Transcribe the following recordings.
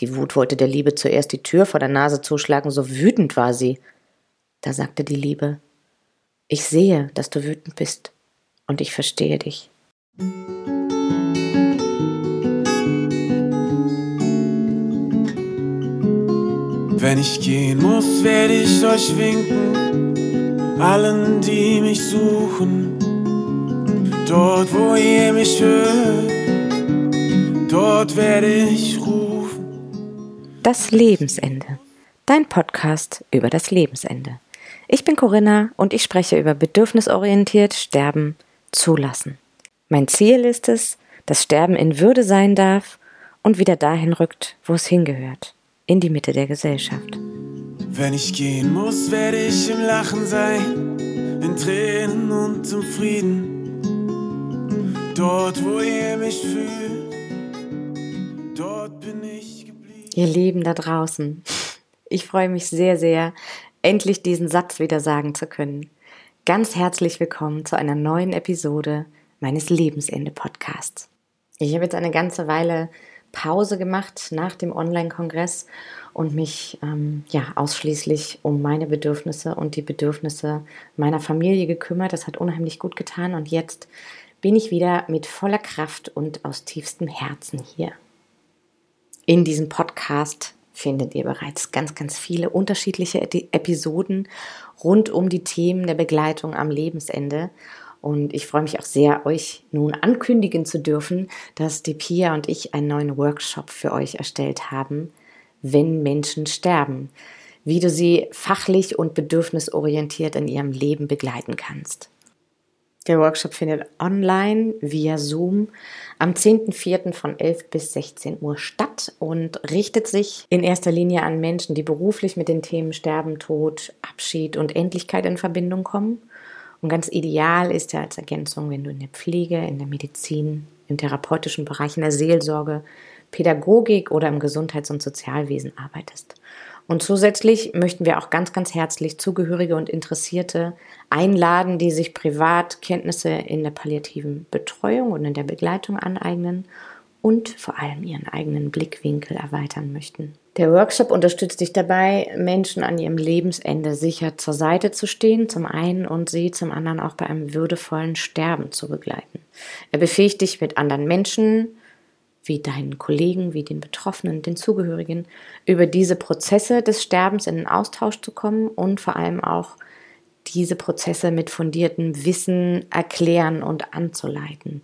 Die Wut wollte der Liebe zuerst die Tür vor der Nase zuschlagen, so wütend war sie. Da sagte die Liebe, ich sehe, dass du wütend bist, und ich verstehe dich. Wenn ich gehen muss, werde ich euch winken, allen, die mich suchen. Dort, wo ihr mich hört, dort werde ich rufen. Das Lebensende. Dein Podcast über das Lebensende. Ich bin Corinna und ich spreche über bedürfnisorientiert Sterben zulassen. Mein Ziel ist es, dass Sterben in Würde sein darf und wieder dahin rückt, wo es hingehört, in die Mitte der Gesellschaft. Wenn ich gehen muss, werde ich im Lachen sein, in Tränen und im Frieden. Dort, wo ihr mich fühlt, dort bin ich. Ihr Lieben da draußen, ich freue mich sehr, sehr, endlich diesen Satz wieder sagen zu können. Ganz herzlich willkommen zu einer neuen Episode meines Lebensende-Podcasts. Ich habe jetzt eine ganze Weile Pause gemacht nach dem Online-Kongress und mich ähm, ja ausschließlich um meine Bedürfnisse und die Bedürfnisse meiner Familie gekümmert. Das hat unheimlich gut getan und jetzt bin ich wieder mit voller Kraft und aus tiefstem Herzen hier. In diesem Podcast findet ihr bereits ganz, ganz viele unterschiedliche Episoden rund um die Themen der Begleitung am Lebensende. Und ich freue mich auch sehr, euch nun ankündigen zu dürfen, dass die Pia und ich einen neuen Workshop für euch erstellt haben, wenn Menschen sterben, wie du sie fachlich und bedürfnisorientiert in ihrem Leben begleiten kannst. Der Workshop findet online via Zoom am 10.04. von 11 bis 16 Uhr statt und richtet sich in erster Linie an Menschen, die beruflich mit den Themen Sterben, Tod, Abschied und Endlichkeit in Verbindung kommen. Und ganz ideal ist er als Ergänzung, wenn du in der Pflege, in der Medizin, im therapeutischen Bereich, in der Seelsorge, Pädagogik oder im Gesundheits- und Sozialwesen arbeitest. Und zusätzlich möchten wir auch ganz, ganz herzlich Zugehörige und Interessierte einladen, die sich privat Kenntnisse in der palliativen Betreuung und in der Begleitung aneignen und vor allem ihren eigenen Blickwinkel erweitern möchten. Der Workshop unterstützt dich dabei, Menschen an ihrem Lebensende sicher zur Seite zu stehen, zum einen und sie zum anderen auch bei einem würdevollen Sterben zu begleiten. Er befähigt dich mit anderen Menschen, wie deinen Kollegen, wie den Betroffenen, den Zugehörigen, über diese Prozesse des Sterbens in den Austausch zu kommen und vor allem auch diese Prozesse mit fundiertem Wissen erklären und anzuleiten.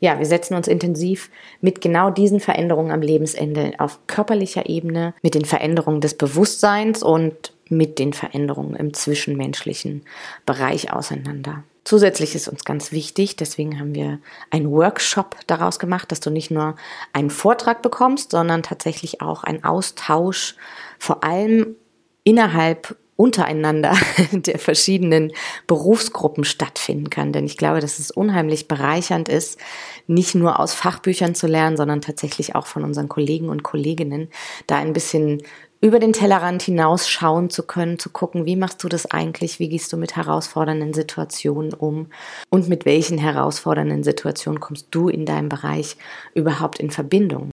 Ja, wir setzen uns intensiv mit genau diesen Veränderungen am Lebensende auf körperlicher Ebene, mit den Veränderungen des Bewusstseins und mit den Veränderungen im zwischenmenschlichen Bereich auseinander. Zusätzlich ist uns ganz wichtig, deswegen haben wir einen Workshop daraus gemacht, dass du nicht nur einen Vortrag bekommst, sondern tatsächlich auch einen Austausch, vor allem innerhalb untereinander der verschiedenen Berufsgruppen stattfinden kann. Denn ich glaube, dass es unheimlich bereichernd ist, nicht nur aus Fachbüchern zu lernen, sondern tatsächlich auch von unseren Kollegen und Kolleginnen da ein bisschen über den Tellerrand hinausschauen zu können, zu gucken, wie machst du das eigentlich, wie gehst du mit herausfordernden Situationen um und mit welchen herausfordernden Situationen kommst du in deinem Bereich überhaupt in Verbindung.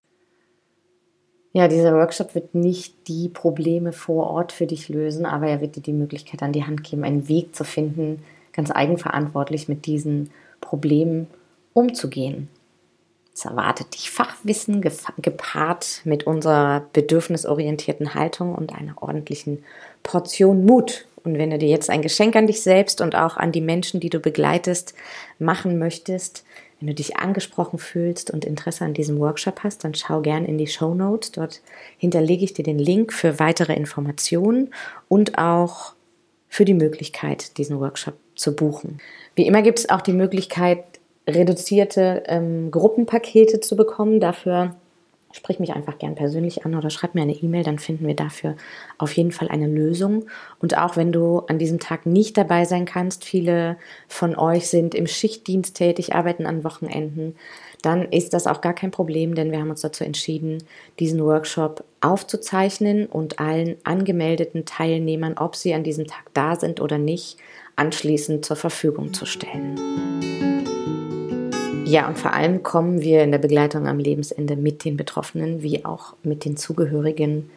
Ja, dieser Workshop wird nicht die Probleme vor Ort für dich lösen, aber er wird dir die Möglichkeit an die Hand geben, einen Weg zu finden, ganz eigenverantwortlich mit diesen Problemen umzugehen. Es erwartet dich Fachwissen gepaart mit unserer bedürfnisorientierten Haltung und einer ordentlichen Portion Mut. Und wenn du dir jetzt ein Geschenk an dich selbst und auch an die Menschen, die du begleitest, machen möchtest, wenn du dich angesprochen fühlst und Interesse an diesem Workshop hast, dann schau gern in die Show Notes. Dort hinterlege ich dir den Link für weitere Informationen und auch für die Möglichkeit, diesen Workshop zu buchen. Wie immer gibt es auch die Möglichkeit, reduzierte ähm, Gruppenpakete zu bekommen. Dafür sprich mich einfach gern persönlich an oder schreib mir eine E-Mail, dann finden wir dafür auf jeden Fall eine Lösung. Und auch wenn du an diesem Tag nicht dabei sein kannst, viele von euch sind im Schichtdienst tätig, arbeiten an Wochenenden, dann ist das auch gar kein Problem, denn wir haben uns dazu entschieden, diesen Workshop aufzuzeichnen und allen angemeldeten Teilnehmern, ob sie an diesem Tag da sind oder nicht, anschließend zur Verfügung zu stellen. Ja, und vor allem kommen wir in der Begleitung am Lebensende mit den Betroffenen wie auch mit den Zugehörigen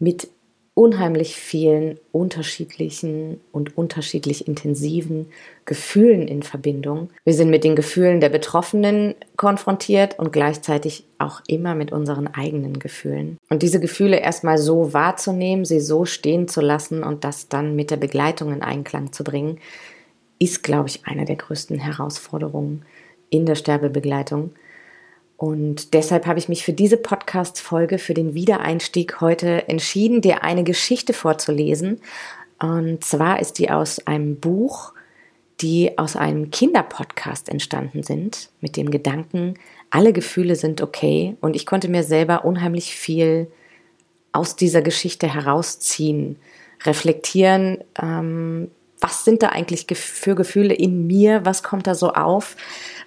mit unheimlich vielen unterschiedlichen und unterschiedlich intensiven Gefühlen in Verbindung. Wir sind mit den Gefühlen der Betroffenen konfrontiert und gleichzeitig auch immer mit unseren eigenen Gefühlen. Und diese Gefühle erstmal so wahrzunehmen, sie so stehen zu lassen und das dann mit der Begleitung in Einklang zu bringen, ist, glaube ich, eine der größten Herausforderungen in der Sterbebegleitung. Und deshalb habe ich mich für diese Podcast-Folge, für den Wiedereinstieg heute entschieden, dir eine Geschichte vorzulesen. Und zwar ist die aus einem Buch, die aus einem Kinderpodcast entstanden sind, mit dem Gedanken, alle Gefühle sind okay. Und ich konnte mir selber unheimlich viel aus dieser Geschichte herausziehen, reflektieren, ähm, was sind da eigentlich für Gefühle in mir, was kommt da so auf,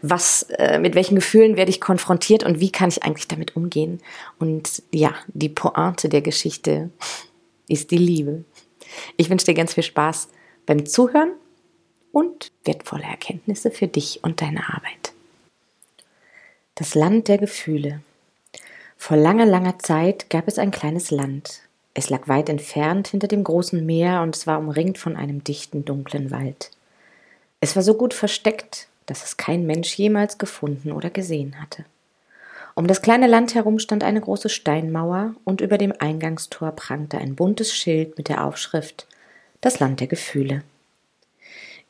was, äh, mit welchen Gefühlen werde ich konfrontiert und wie kann ich eigentlich damit umgehen. Und ja, die Pointe der Geschichte ist die Liebe. Ich wünsche dir ganz viel Spaß beim Zuhören und wertvolle Erkenntnisse für dich und deine Arbeit. Das Land der Gefühle. Vor langer, langer Zeit gab es ein kleines Land, es lag weit entfernt hinter dem großen Meer und es war umringt von einem dichten, dunklen Wald. Es war so gut versteckt, dass es kein Mensch jemals gefunden oder gesehen hatte. Um das kleine Land herum stand eine große Steinmauer und über dem Eingangstor prangte ein buntes Schild mit der Aufschrift Das Land der Gefühle.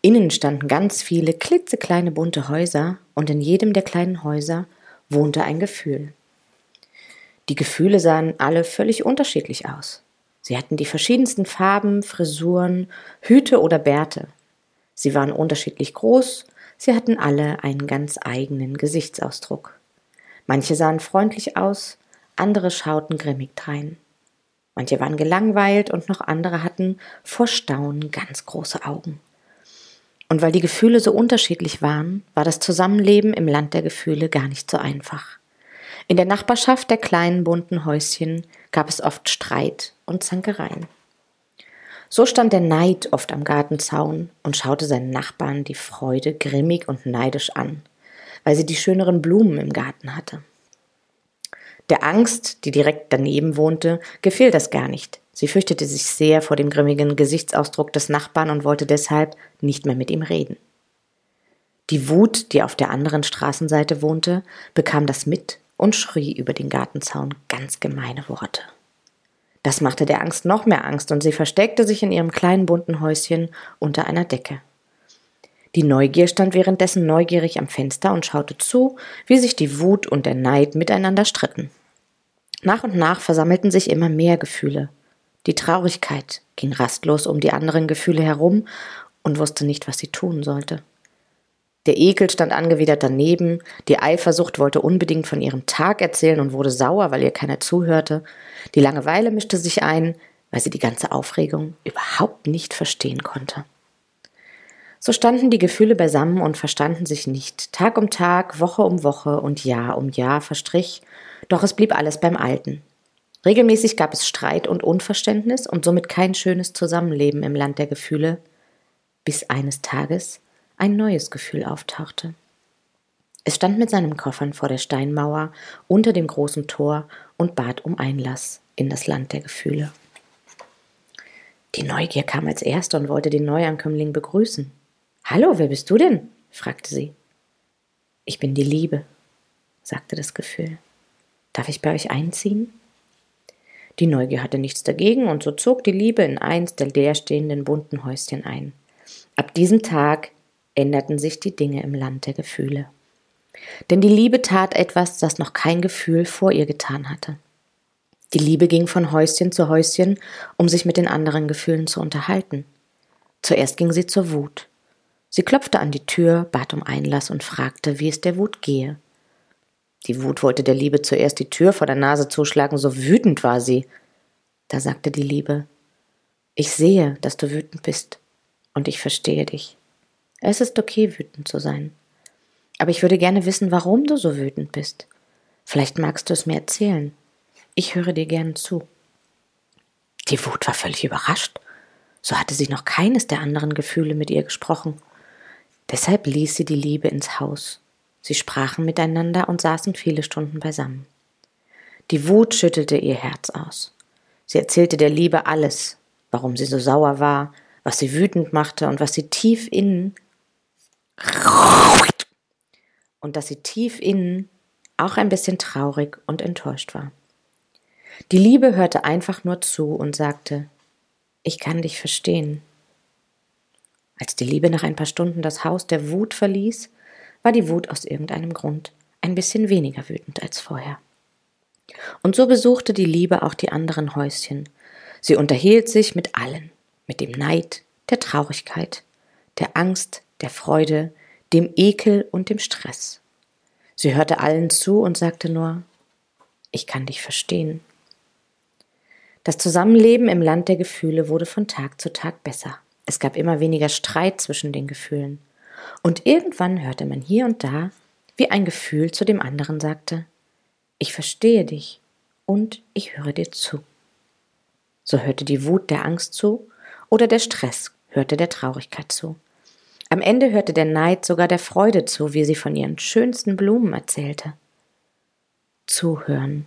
Innen standen ganz viele klitzekleine bunte Häuser und in jedem der kleinen Häuser wohnte ein Gefühl. Die Gefühle sahen alle völlig unterschiedlich aus. Sie hatten die verschiedensten Farben, Frisuren, Hüte oder Bärte. Sie waren unterschiedlich groß, sie hatten alle einen ganz eigenen Gesichtsausdruck. Manche sahen freundlich aus, andere schauten grimmig drein. Manche waren gelangweilt und noch andere hatten vor Staunen ganz große Augen. Und weil die Gefühle so unterschiedlich waren, war das Zusammenleben im Land der Gefühle gar nicht so einfach. In der Nachbarschaft der kleinen bunten Häuschen gab es oft Streit und Zankereien. So stand der Neid oft am Gartenzaun und schaute seinen Nachbarn die Freude grimmig und neidisch an, weil sie die schöneren Blumen im Garten hatte. Der Angst, die direkt daneben wohnte, gefiel das gar nicht. Sie fürchtete sich sehr vor dem grimmigen Gesichtsausdruck des Nachbarn und wollte deshalb nicht mehr mit ihm reden. Die Wut, die auf der anderen Straßenseite wohnte, bekam das mit und schrie über den Gartenzaun ganz gemeine Worte. Das machte der Angst noch mehr Angst und sie versteckte sich in ihrem kleinen bunten Häuschen unter einer Decke. Die Neugier stand währenddessen neugierig am Fenster und schaute zu, wie sich die Wut und der Neid miteinander stritten. Nach und nach versammelten sich immer mehr Gefühle. Die Traurigkeit ging rastlos um die anderen Gefühle herum und wusste nicht, was sie tun sollte. Der Ekel stand angewidert daneben, die Eifersucht wollte unbedingt von ihrem Tag erzählen und wurde sauer, weil ihr keiner zuhörte. Die Langeweile mischte sich ein, weil sie die ganze Aufregung überhaupt nicht verstehen konnte. So standen die Gefühle beisammen und verstanden sich nicht. Tag um Tag, Woche um Woche und Jahr um Jahr verstrich, doch es blieb alles beim Alten. Regelmäßig gab es Streit und Unverständnis und somit kein schönes Zusammenleben im Land der Gefühle, bis eines Tages ein neues Gefühl auftauchte. Es stand mit seinen Koffern vor der Steinmauer unter dem großen Tor und bat um Einlass in das Land der Gefühle. Die Neugier kam als Erste und wollte den Neuankömmling begrüßen. Hallo, wer bist du denn? fragte sie. Ich bin die Liebe, sagte das Gefühl. Darf ich bei euch einziehen? Die Neugier hatte nichts dagegen, und so zog die Liebe in eins der leerstehenden bunten Häuschen ein. Ab diesem Tag änderten sich die Dinge im Land der Gefühle. Denn die Liebe tat etwas, das noch kein Gefühl vor ihr getan hatte. Die Liebe ging von Häuschen zu Häuschen, um sich mit den anderen Gefühlen zu unterhalten. Zuerst ging sie zur Wut. Sie klopfte an die Tür, bat um Einlass und fragte, wie es der Wut gehe. Die Wut wollte der Liebe zuerst die Tür vor der Nase zuschlagen, so wütend war sie. Da sagte die Liebe, ich sehe, dass du wütend bist, und ich verstehe dich. Es ist okay, wütend zu sein. Aber ich würde gerne wissen, warum du so wütend bist. Vielleicht magst du es mir erzählen. Ich höre dir gerne zu. Die Wut war völlig überrascht. So hatte sie noch keines der anderen Gefühle mit ihr gesprochen. Deshalb ließ sie die Liebe ins Haus. Sie sprachen miteinander und saßen viele Stunden beisammen. Die Wut schüttelte ihr Herz aus. Sie erzählte der Liebe alles, warum sie so sauer war, was sie wütend machte und was sie tief innen und dass sie tief innen auch ein bisschen traurig und enttäuscht war. Die Liebe hörte einfach nur zu und sagte, ich kann dich verstehen. Als die Liebe nach ein paar Stunden das Haus der Wut verließ, war die Wut aus irgendeinem Grund ein bisschen weniger wütend als vorher. Und so besuchte die Liebe auch die anderen Häuschen. Sie unterhielt sich mit allen, mit dem Neid, der Traurigkeit, der Angst, der Freude, dem Ekel und dem Stress. Sie hörte allen zu und sagte nur, ich kann dich verstehen. Das Zusammenleben im Land der Gefühle wurde von Tag zu Tag besser. Es gab immer weniger Streit zwischen den Gefühlen. Und irgendwann hörte man hier und da, wie ein Gefühl zu dem anderen sagte, ich verstehe dich und ich höre dir zu. So hörte die Wut der Angst zu oder der Stress hörte der Traurigkeit zu. Am Ende hörte der Neid sogar der Freude zu, wie sie von ihren schönsten Blumen erzählte. Zuhören.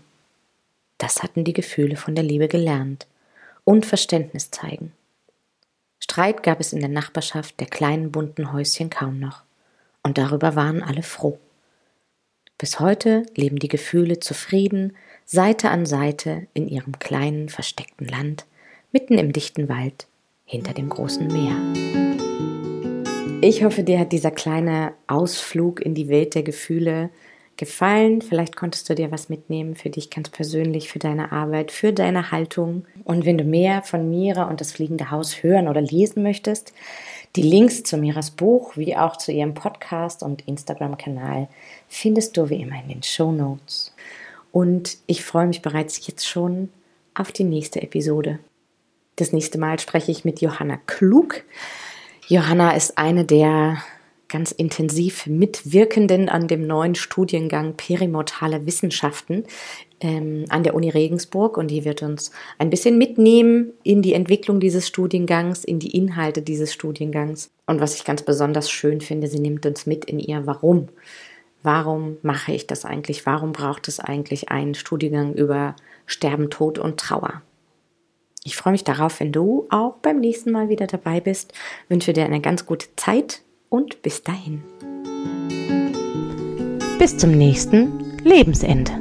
Das hatten die Gefühle von der Liebe gelernt. Und Verständnis zeigen. Streit gab es in der Nachbarschaft der kleinen bunten Häuschen kaum noch. Und darüber waren alle froh. Bis heute leben die Gefühle zufrieden, Seite an Seite in ihrem kleinen, versteckten Land, mitten im dichten Wald, hinter dem großen Meer. Ich hoffe, dir hat dieser kleine Ausflug in die Welt der Gefühle gefallen. Vielleicht konntest du dir was mitnehmen für dich ganz persönlich, für deine Arbeit, für deine Haltung. Und wenn du mehr von Mira und das fliegende Haus hören oder lesen möchtest, die Links zu Miras Buch wie auch zu ihrem Podcast und Instagram-Kanal findest du wie immer in den Show Notes. Und ich freue mich bereits jetzt schon auf die nächste Episode. Das nächste Mal spreche ich mit Johanna Klug. Johanna ist eine der ganz intensiv Mitwirkenden an dem neuen Studiengang Perimortale Wissenschaften ähm, an der Uni Regensburg und die wird uns ein bisschen mitnehmen in die Entwicklung dieses Studiengangs, in die Inhalte dieses Studiengangs. Und was ich ganz besonders schön finde, sie nimmt uns mit in ihr Warum. Warum mache ich das eigentlich? Warum braucht es eigentlich einen Studiengang über Sterben, Tod und Trauer? Ich freue mich darauf, wenn du auch beim nächsten Mal wieder dabei bist. Wünsche dir eine ganz gute Zeit und bis dahin. Bis zum nächsten Lebensende.